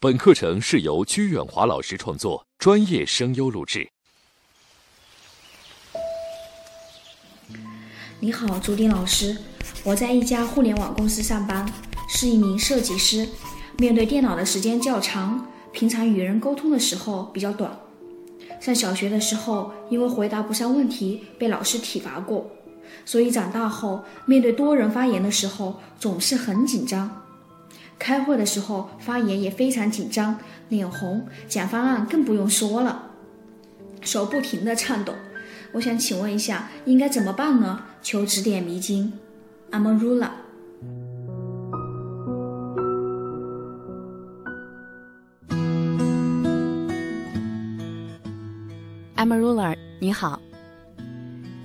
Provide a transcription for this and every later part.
本课程是由鞠远华老师创作，专业声优录制。你好，朱丁老师，我在一家互联网公司上班，是一名设计师。面对电脑的时间较长，平常与人沟通的时候比较短。上小学的时候，因为回答不上问题被老师体罚过，所以长大后面对多人发言的时候总是很紧张。开会的时候发言也非常紧张，脸红，讲方案更不用说了，手不停的颤抖。我想请问一下，应该怎么办呢？求指点迷津。I'm a ruler。I'm a ruler，你好。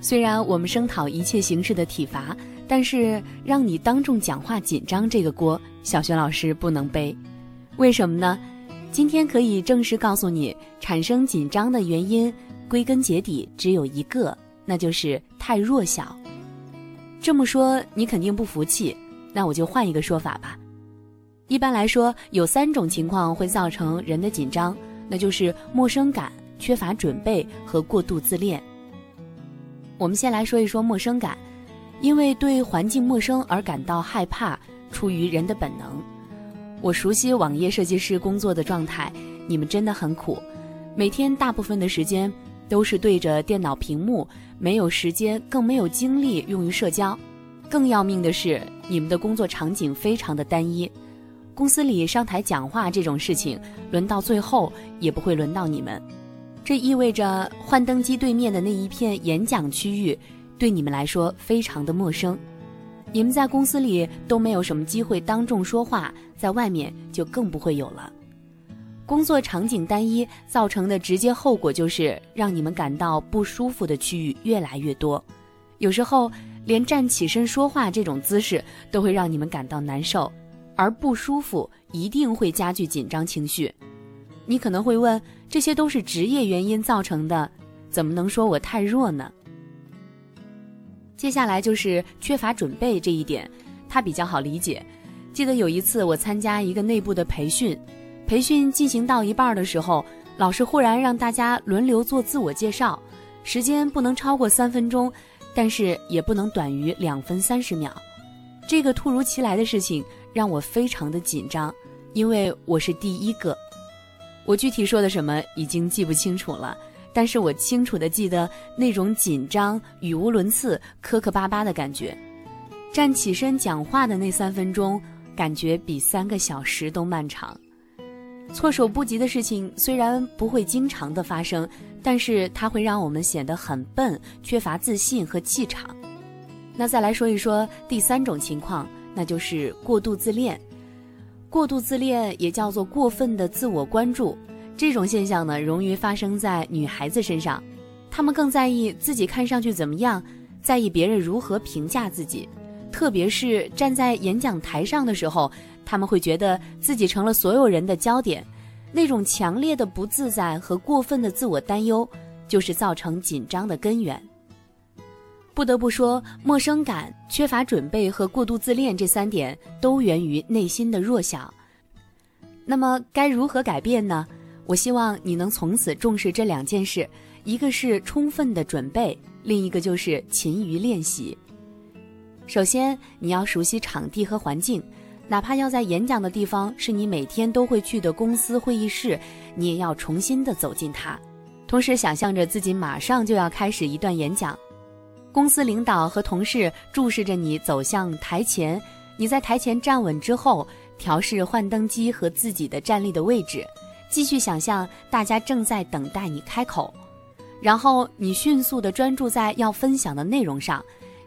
虽然我们声讨一切形式的体罚，但是让你当众讲话紧张这个锅。小学老师不能背，为什么呢？今天可以正式告诉你，产生紧张的原因，归根结底只有一个，那就是太弱小。这么说你肯定不服气，那我就换一个说法吧。一般来说，有三种情况会造成人的紧张，那就是陌生感、缺乏准备和过度自恋。我们先来说一说陌生感，因为对环境陌生而感到害怕。出于人的本能，我熟悉网页设计师工作的状态。你们真的很苦，每天大部分的时间都是对着电脑屏幕，没有时间，更没有精力用于社交。更要命的是，你们的工作场景非常的单一。公司里上台讲话这种事情，轮到最后也不会轮到你们。这意味着幻灯机对面的那一片演讲区域，对你们来说非常的陌生。你们在公司里都没有什么机会当众说话，在外面就更不会有了。工作场景单一造成的直接后果就是让你们感到不舒服的区域越来越多，有时候连站起身说话这种姿势都会让你们感到难受，而不舒服一定会加剧紧张情绪。你可能会问，这些都是职业原因造成的，怎么能说我太弱呢？接下来就是缺乏准备这一点，它比较好理解。记得有一次我参加一个内部的培训，培训进行到一半的时候，老师忽然让大家轮流做自我介绍，时间不能超过三分钟，但是也不能短于两分三十秒。这个突如其来的事情让我非常的紧张，因为我是第一个。我具体说的什么已经记不清楚了。但是我清楚的记得那种紧张、语无伦次、磕磕巴巴的感觉。站起身讲话的那三分钟，感觉比三个小时都漫长。措手不及的事情虽然不会经常的发生，但是它会让我们显得很笨，缺乏自信和气场。那再来说一说第三种情况，那就是过度自恋。过度自恋也叫做过分的自我关注。这种现象呢，容易发生在女孩子身上，她们更在意自己看上去怎么样，在意别人如何评价自己，特别是站在演讲台上的时候，他们会觉得自己成了所有人的焦点，那种强烈的不自在和过分的自我担忧，就是造成紧张的根源。不得不说，陌生感、缺乏准备和过度自恋这三点都源于内心的弱小。那么该如何改变呢？我希望你能从此重视这两件事，一个是充分的准备，另一个就是勤于练习。首先，你要熟悉场地和环境，哪怕要在演讲的地方是你每天都会去的公司会议室，你也要重新的走进它，同时想象着自己马上就要开始一段演讲。公司领导和同事注视着你走向台前，你在台前站稳之后，调试幻灯机和自己的站立的位置。继续想象大家正在等待你开口，然后你迅速地专注在要分享的内容上，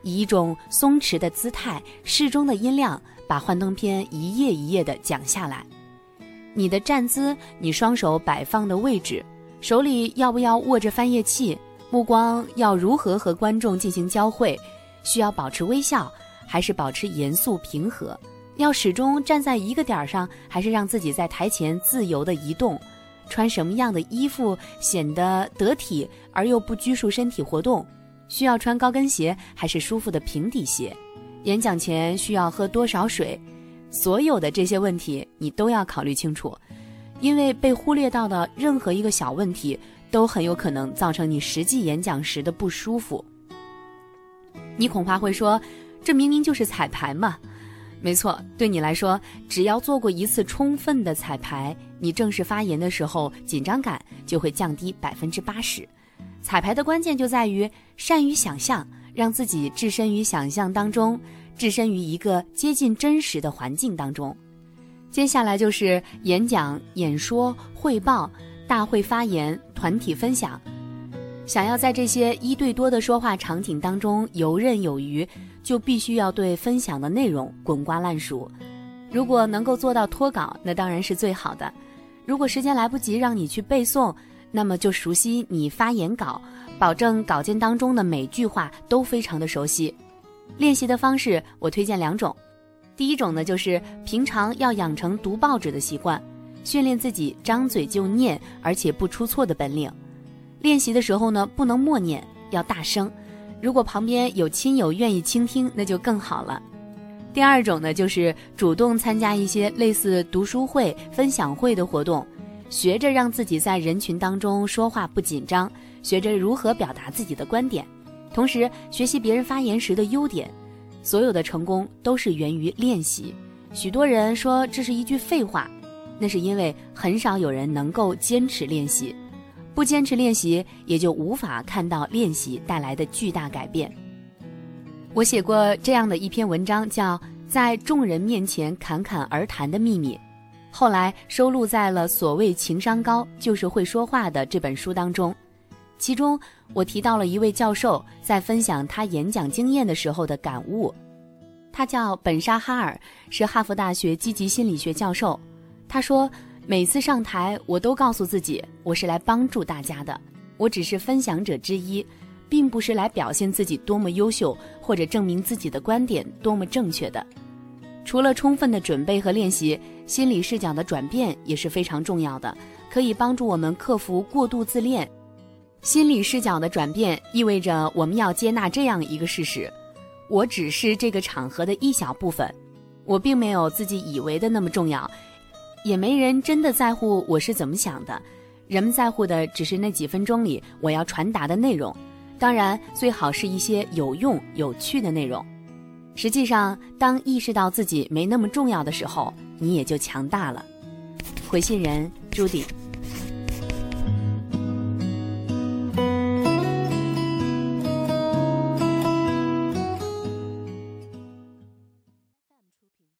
以一种松弛的姿态、适中的音量，把幻灯片一页一页地讲下来。你的站姿、你双手摆放的位置、手里要不要握着翻页器、目光要如何和观众进行交汇，需要保持微笑还是保持严肃平和？要始终站在一个点儿上，还是让自己在台前自由的移动？穿什么样的衣服显得得体而又不拘束身体活动？需要穿高跟鞋还是舒服的平底鞋？演讲前需要喝多少水？所有的这些问题你都要考虑清楚。因为被忽略到的任何一个小问题，都很有可能造成你实际演讲时的不舒服。你恐怕会说，这明明就是彩排嘛。没错，对你来说，只要做过一次充分的彩排，你正式发言的时候紧张感就会降低百分之八十。彩排的关键就在于善于想象，让自己置身于想象当中，置身于一个接近真实的环境当中。接下来就是演讲、演说、汇报、大会发言、团体分享。想要在这些一对多的说话场景当中游刃有余。就必须要对分享的内容滚瓜烂熟，如果能够做到脱稿，那当然是最好的。如果时间来不及让你去背诵，那么就熟悉你发言稿，保证稿件当中的每句话都非常的熟悉。练习的方式我推荐两种，第一种呢就是平常要养成读报纸的习惯，训练自己张嘴就念而且不出错的本领。练习的时候呢不能默念，要大声。如果旁边有亲友愿意倾听，那就更好了。第二种呢，就是主动参加一些类似读书会、分享会的活动，学着让自己在人群当中说话不紧张，学着如何表达自己的观点，同时学习别人发言时的优点。所有的成功都是源于练习。许多人说这是一句废话，那是因为很少有人能够坚持练习。不坚持练习，也就无法看到练习带来的巨大改变。我写过这样的一篇文章，叫《在众人面前侃侃而谈的秘密》，后来收录在了所谓情商高就是会说话的这本书当中。其中，我提到了一位教授在分享他演讲经验的时候的感悟。他叫本沙哈尔，是哈佛大学积极心理学教授。他说。每次上台，我都告诉自己，我是来帮助大家的，我只是分享者之一，并不是来表现自己多么优秀，或者证明自己的观点多么正确的。除了充分的准备和练习，心理视角的转变也是非常重要的，可以帮助我们克服过度自恋。心理视角的转变意味着我们要接纳这样一个事实：我只是这个场合的一小部分，我并没有自己以为的那么重要。也没人真的在乎我是怎么想的，人们在乎的只是那几分钟里我要传达的内容，当然最好是一些有用、有趣的内容。实际上，当意识到自己没那么重要的时候，你也就强大了。回信人朱迪。